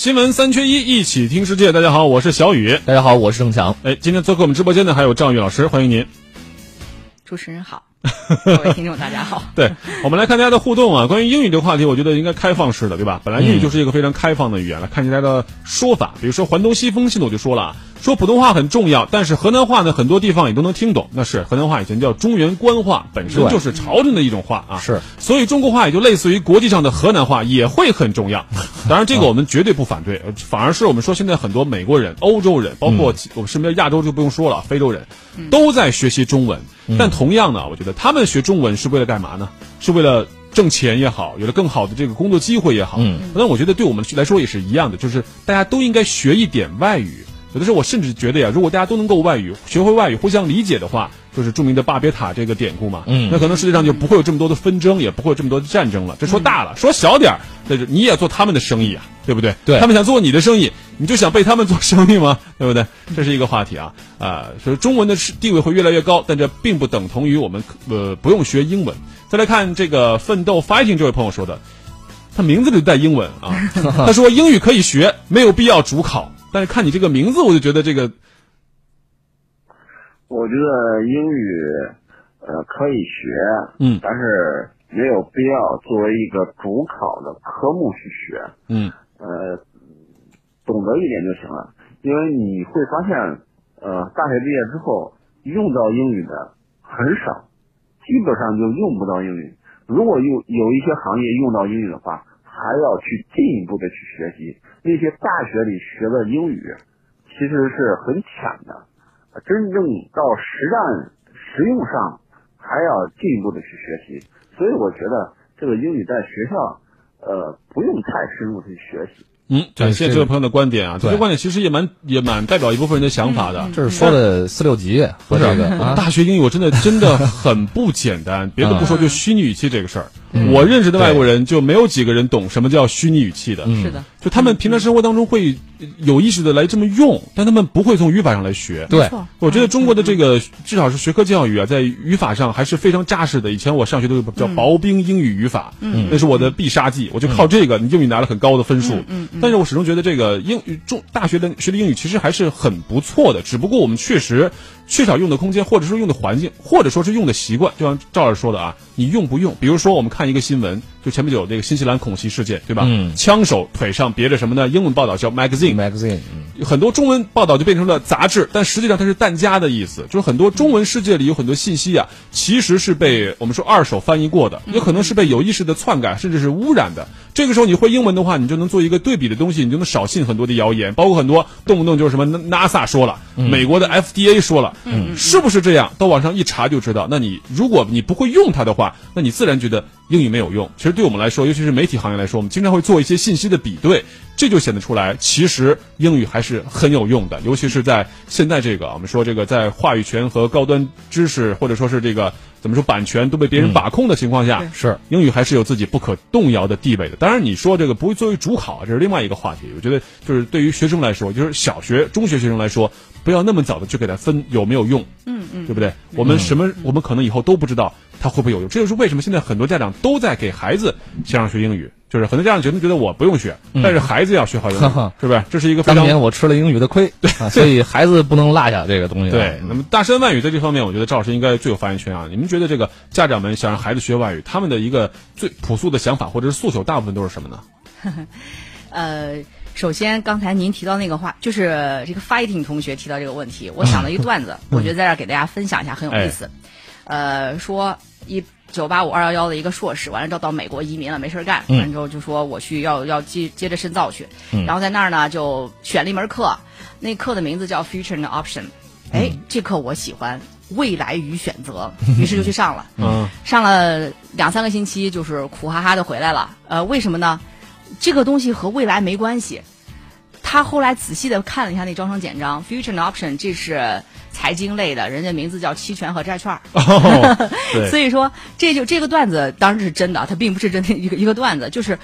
新闻三缺一，一起听世界。大家好，我是小雨。大家好，我是郑强。哎，今天做客我们直播间的还有赵宇老师，欢迎您。主持人好，各位听众大家好。对，我们来看大家的互动啊。关于英语这个话题，我觉得应该开放式的，对吧？本来英语就是一个非常开放的语言，来看大家的说法。比如说环东西风系统就说了，说普通话很重要，但是河南话呢，很多地方也都能听懂。那是河南话以前叫中原官话，本身就是朝廷的一种话啊。是，所以中国话也就类似于国际上的河南话，也会很重要。当然，这个我们绝对不反对，反而是我们说现在很多美国人、欧洲人，包括我们身边亚洲就不用说了，非洲人都在学习中文。但同样呢，我觉得他们学中文是为了干嘛呢？是为了挣钱也好，有了更好的这个工作机会也好。嗯，那我觉得对我们来说也是一样的，就是大家都应该学一点外语。有的时候我甚至觉得呀，如果大家都能够外语，学会外语，互相理解的话，就是著名的巴别塔这个典故嘛。嗯，那可能世界上就不会有这么多的纷争，也不会有这么多的战争了。这说大了，说小点儿，那就你也做他们的生意啊，对不对？对他们想做你的生意，你就想被他们做生意吗？对不对？这是一个话题啊啊，所以中文的地位会越来越高，但这并不等同于我们呃不用学英文。再来看这个奋斗 fighting 这位朋友说的，他名字里带英文啊，他说英语可以学，没有必要主考。但是看你这个名字，我就觉得这个，我觉得英语呃可以学，嗯但是没有必要作为一个主考的科目去学，嗯呃，懂得一点就行了。因为你会发现，呃，大学毕业之后用到英语的很少，基本上就用不到英语。如果有有一些行业用到英语的话，还要去进一步的去学习。那些大学里学的英语，其实是很浅的，真正到实战实用上，还要进一步的去学习。所以我觉得这个英语在学校，呃，不用太深入去学习。嗯，感谢这这位朋友的观点啊，这对个观点其实也蛮也蛮代表一部分人的想法的。这是说的四六级和这个啊，大学英语我真的真的很不简单，别的不说，就虚拟语气这个事儿，嗯我认识的外国人就没有几个人懂什么叫虚拟语气的。嗯是的，就他们平常生活当中会有意识的来这么用，但他们不会从语法上来学。对我觉得中国的这个至少是学科教育啊，在语法上还是非常扎实的。以前我上学都有叫薄冰英语语法，嗯那是我的必杀技，我就靠这个，你英语拿了很高的分数。嗯嗯但是我始终觉得这个英语中大学的学的英语其实还是很不错的，只不过我们确实缺少用的空间，或者说用的环境，或者说是用的习惯。就像赵老师说的啊，你用不用？比如说我们看一个新闻，就前不久那个新西兰恐袭事件，对吧？嗯枪手腿上别着什么呢？英文报道叫 magazine，magazine，嗯很多中文报道就变成了杂志，但实际上它是弹夹的意思，就是很多中文世界里有很多信息啊，其实是被我们说二手翻译过的，有可能是被有意识的篡改，甚至是污染的。这个时候你会英文的话，你就能做一个对比的东西，你就能少信很多的谣言，包括很多动不动就是什么 NASA 说了，美国的 FDA 说了，是不是这样？到网上一查就知道。那你如果你不会用它的话，那你自然觉得英语没有用。其实对我们来说，尤其是媒体行业来说，我们经常会做一些信息的比对，这就显得出来，其实英语还是很有用的，尤其是在现在这个我们说这个在话语权和高端知识或者说是这个怎么说版权都被别人把控的情况下，是英语还是有自己不可动摇的地位的。当然，你说这个不会作为主考，这是另外一个话题。我觉得就是对于学生来说，就是小学、中学学生来说，不要那么早的去给他分有没有用，嗯嗯，对不对？我们什么，我们可能以后都不知道它会不会有用。这就是为什么现在很多家长都在给孩子先让学英语，就是很多家长觉得觉得我不用学，但是孩子要学好英语，是不是？这是一个非当常年我吃了英语的亏，对所以孩子不能落下这个东西啊。对，那么大山外语在这方面，我觉得赵老师应该最有发言权啊。你们觉得这个家长们想让孩子学外语，他们的一个最朴素的想法或者是诉求，大部分都是什么呢？呃，首先刚才您提到那个话，就是这个 fighting 同学提到这个问题，我想了一个段子，我觉得在这儿给大家分享一下，很有意思。呃，说一九八五二幺幺的一个硕士，完了之后到美国移民了，没事干，完了之后就说我去要要接接着深造去，然后在那儿呢就选了一门课，那课的名字叫 Future and Option，哎，这课我喜欢。未来与选择，于是就去上了。嗯，上了两三个星期，就是苦哈哈的回来了。呃，为什么呢？这个东西和未来没关系。他后来仔细的看了一下那招生简章，Future and Option，这是财经类的，人家名字叫期权和债券儿。所以说，这就这个段子当然是真的，它并不是真的一个一个段子，就是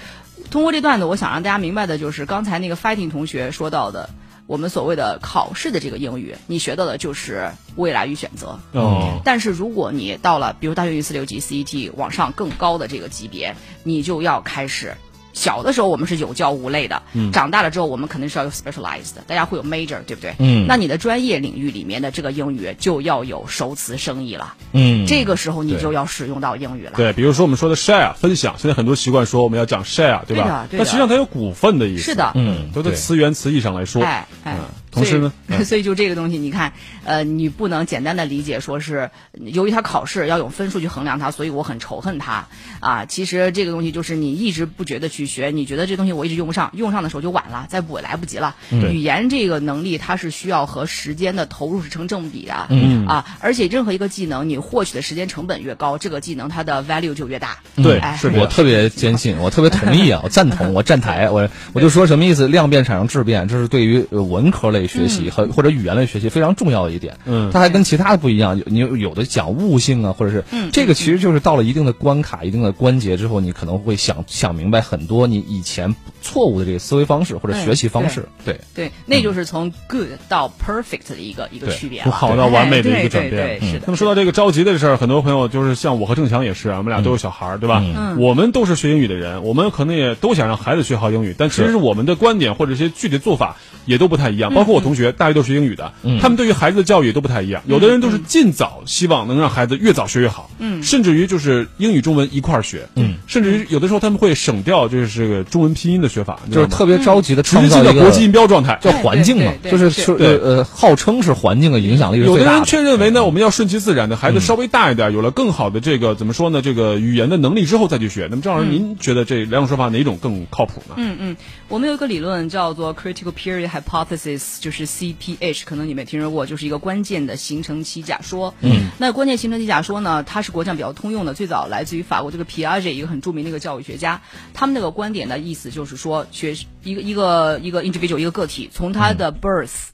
通过这段子，我想让大家明白的就是刚才那个 Fighting 同学说到的，我们所谓的考试的这个英语，你学到的就是未来与选择。哦，但是如果你到了比如大学英语四六级、CET 往上更高的这个级别，你就要开始小的时候我们是有教无类的，嗯长大了之后我们肯定是要有 specialized 的，大家会有 major，对不对？嗯那你的专业领域里面的这个英语就要有熟词生义了，嗯，这个时候你就要使用到英语了。对，比如说我们说的 share 分享，现在很多习惯说我们要讲 share，对吧？对的对的但实际上它有股份的意思。是的嗯都在对词源词义上来说。哎哎嗯，同时呢，所以就这个东西，你看，呃，你不能简单的理解说是由于他考试要用分数去衡量他，所以我很仇恨他啊。其实这个东西就是你一直不觉得去学，你觉得这东西我一直用不上，用上的时候就晚了，再补也来不及了。语言这个能力它是需要和时间的投入是成正比的，嗯啊，而且任何一个技能你获取的时间成本越高，这个技能它的 value 就越大。对哎，是。我特别坚信，我特别同意啊，我赞同，我站台，我我就说什么意思？量变产生质变，这是对于呃文科类学习和或者语言类学习非常重要的一点。嗯它还跟其他的不一样，有你有有的讲悟性啊，或者是嗯这个其实就是到了一定的关卡、一定的关节之后，你可能会想想明白很多你以前错误的这个思维方式或者嗯学习方式。对，对，那就是从 good 到 perfect 的一个一个区别好到完美的一个转变。哎对对对是的那么说到这个着急的事儿，很多朋友就是像我和郑强也是啊，我们俩都有小孩儿，对吧？嗯我们都是学英语的人，我们可能也都想让孩子学好英语，但其实我们的观点或者一些具体的做法也都不太一样。包括我同学，大家都是学英语的，他们对于孩子的教育都不太一样。有的人都是尽早希望能让孩子越早学越好，嗯。甚至于就是英语、中文一块儿学，嗯，甚至于有的时候他们会省掉就是这个中文拼音的学法，就是特别着急的创直接的国际音标状态，叫环境嘛，就是呃呃，号称是环境的影响力是有的人。却认为呢，我们要顺其自然的，孩子稍微大一点，有了更好的这个怎么说呢，这个语言的能力之后再去学。那么张老师，您觉得这两种说法哪种更靠谱呢？嗯嗯，我们有一个理论叫做 critical period hypothesis，就是 CPH，可能你没听说过，就是一个关键的形成期假说。嗯，那关键形成期假说呢，它是国际上比较通用的，最早来自于法国这个 Piaget 一个很著名的一个教育学家，他们那个观点的意思就是说，学一个一个一个 individual 一个个体，从他的 birth。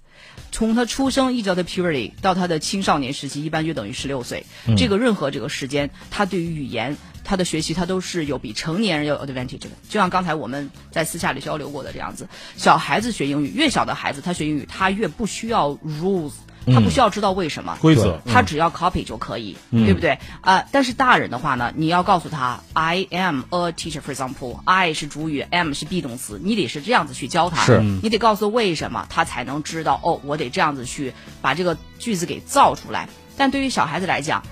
从他出生一直到他 puberty 到他的青少年时期，一般就等于十六岁。这个任何这个时间，他对于语言、他的学习，他都是有比成年人要有 advantage 的。就像刚才我们在私下里交流过的这样子，小孩子学英语，越小的孩子他学英语，他越不需要 rules，他不需要知道为什么。规则，他只要 copy 就可以，对不对？啊、但是大人的话呢，你要告诉他，I am a teacher，for example，I 是主语，am 是 be 动词，你得是这样子去教他，是你得告诉为什么，他才能知道哦，我得这样子去把这个句子给造出来。但对于小孩子来讲，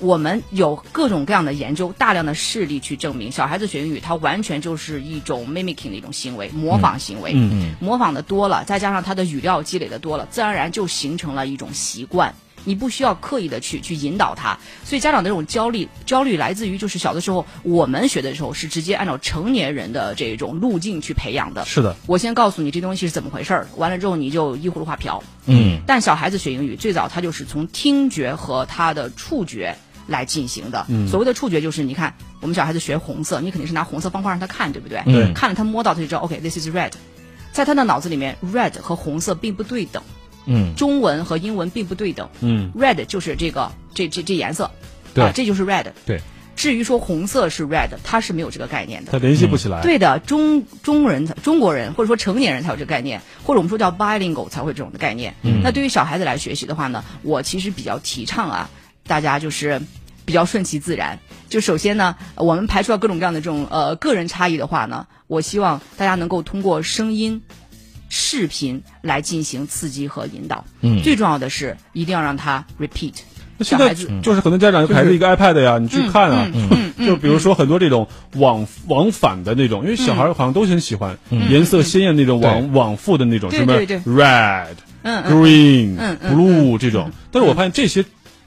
我们有各种各样的研究，大量的事例去证明，小孩子学英语，它完全就是一种 mimicking 的一种行为，模仿行为。嗯嗯模仿的多了，再加上他的语料积累的多了，自然而然就形成了一种习惯。你不需要刻意的去去引导他，所以家长的这种焦虑焦虑来自于就是小的时候我们学的时候是直接按照成年人的这种路径去培养的。是的，我先告诉你这东西是怎么回事儿，完了之后你就依葫芦画瓢。嗯但小孩子学英语最早他就是从听觉和他的触觉来进行的。嗯所谓的触觉就是你看我们小孩子学红色，你肯定是拿红色方块让他看，对不对？对看了他摸到他就知道，OK，this、is red。在他的脑子里面，red 和红色并不对等，嗯中文和英文并不对等。嗯 red 就是这个这这这颜色，对啊，这就是 red。对。至于说红色是 red，它是没有这个概念的。他联系不起来。对的，中中人中国人或者说成年人才有这个概念，或者我们说叫 bilingual 才会有这种的概念。嗯那对于小孩子来学习的话呢，我其实比较提倡啊，大家就是比较顺其自然。就首先呢，我们排除了各种各样的这种呃个人差异的话呢，我希望大家能够通过声音、视频来进行刺激和引导。嗯。最重要的是一定要让他 repeat。那现在小孩子就是很多家长就给孩子一个 iPad 呀，你去看啊，就比如说很多这种往往返的那种，因为小孩好像都很喜欢颜色鲜艳那种往往复的那种，什么 red、green、blue 这种。但是我发现这些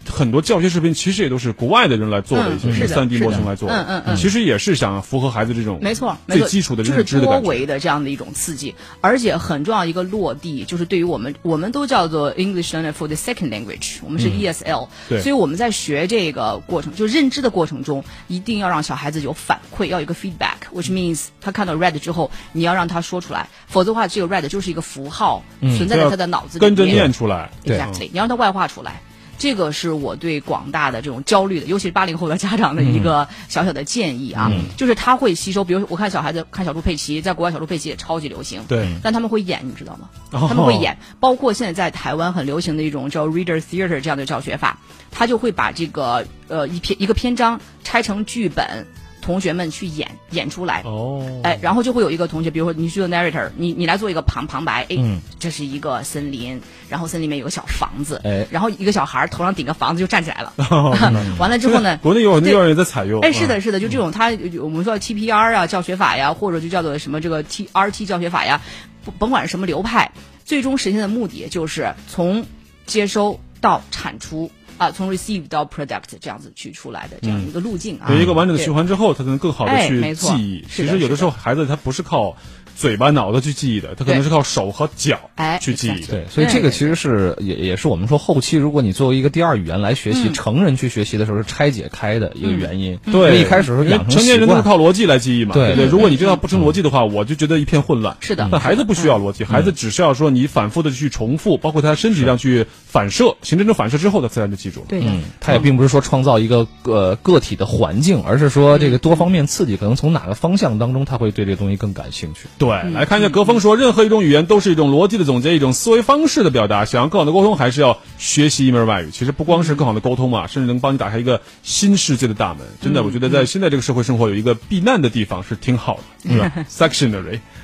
很多教学视频其实也都是国外的人来做的一些三 D 模型来做嗯嗯嗯。其实也是想符合孩子这种没错，最基础的就是认知的感觉。多维的这样的一种刺激，而且很重要一个落地，就是对于我们，我们都叫做 English Learner for the Second Language，我们是 ESL，、嗯对。所以我们在学这个过程，就认知的过程中，一定要让小孩子有反馈，要有一个 feedback，which means 他看到 red 之后，你要让他说出来，否则的话，这个 red 就是一个符号、存在在他的脑子里面，跟着念出来。对 Exactly，你要让他外化出来。这个是我对广大的这种焦虑的，尤其是八零后的家长的一个小小的建议啊，就是他会吸收。比如我看小孩子看小猪佩奇，在国外小猪佩奇也超级流行，对，但他们会演，你知道吗？哦他们会演，包括现在在台湾很流行的一种叫 reader theater 这样的教学法，他就会把这个呃一篇一个篇章拆成剧本。同学们去演演出来。哦，哎，然后就会有一个同学，比如说你是个 narrator，你你来做一个旁旁白，哎，嗯。这是一个森林，然后森林里面有个小房子，哎。然后一个小孩儿头上顶个房子就站起来了，完了之后呢，国内有很多对幼儿园在采用。哎，是的，嗯，是的，就这种，他我们说 TPR 啊教学法呀，或者就叫做什么这个 TRT 教学法呀，不甭管是什么流派，最终实现的目的就是从接收到产出啊，从 receive 到 product 这样子去出来的这样一个路径啊。有一个完整的循环之后，他才能更好的去记忆。其实有的时候孩子他不是靠嘴巴脑子去记忆的，他可能是靠手和脚哎去记忆的。对，所以这个其实是也也是我们说后期，如果你作为一个第二语言来学习，嗯成人去学习的时候是拆解开的一个原因。对，为一开始是因为养成成年人都是。靠逻辑来记忆嘛，对不对？嗯如果你这套不成逻辑的话，我就觉得一片混乱。是的但孩子不需要逻辑，孩子只需要说你反复的去重复，包括他身体上去反射，形成这种反射之后，他自然就记住了。嗯，他也并不是说创造一个呃个体的环境，而是说这个多方面刺激，可能从哪个方向当中，他会对这个东西更感兴趣。对，来看一下格峰说，任何一种语言都是一种逻辑的总结，一种思维方式的表达。想要更好的沟通，还是要学习一门外语。其实不光是更好的沟通啊，甚至能帮你打开一个新世界的大门。真的，我觉得在现在这个社会生活，有一个避难的地方是挺好的，是吧？Sectionary。好。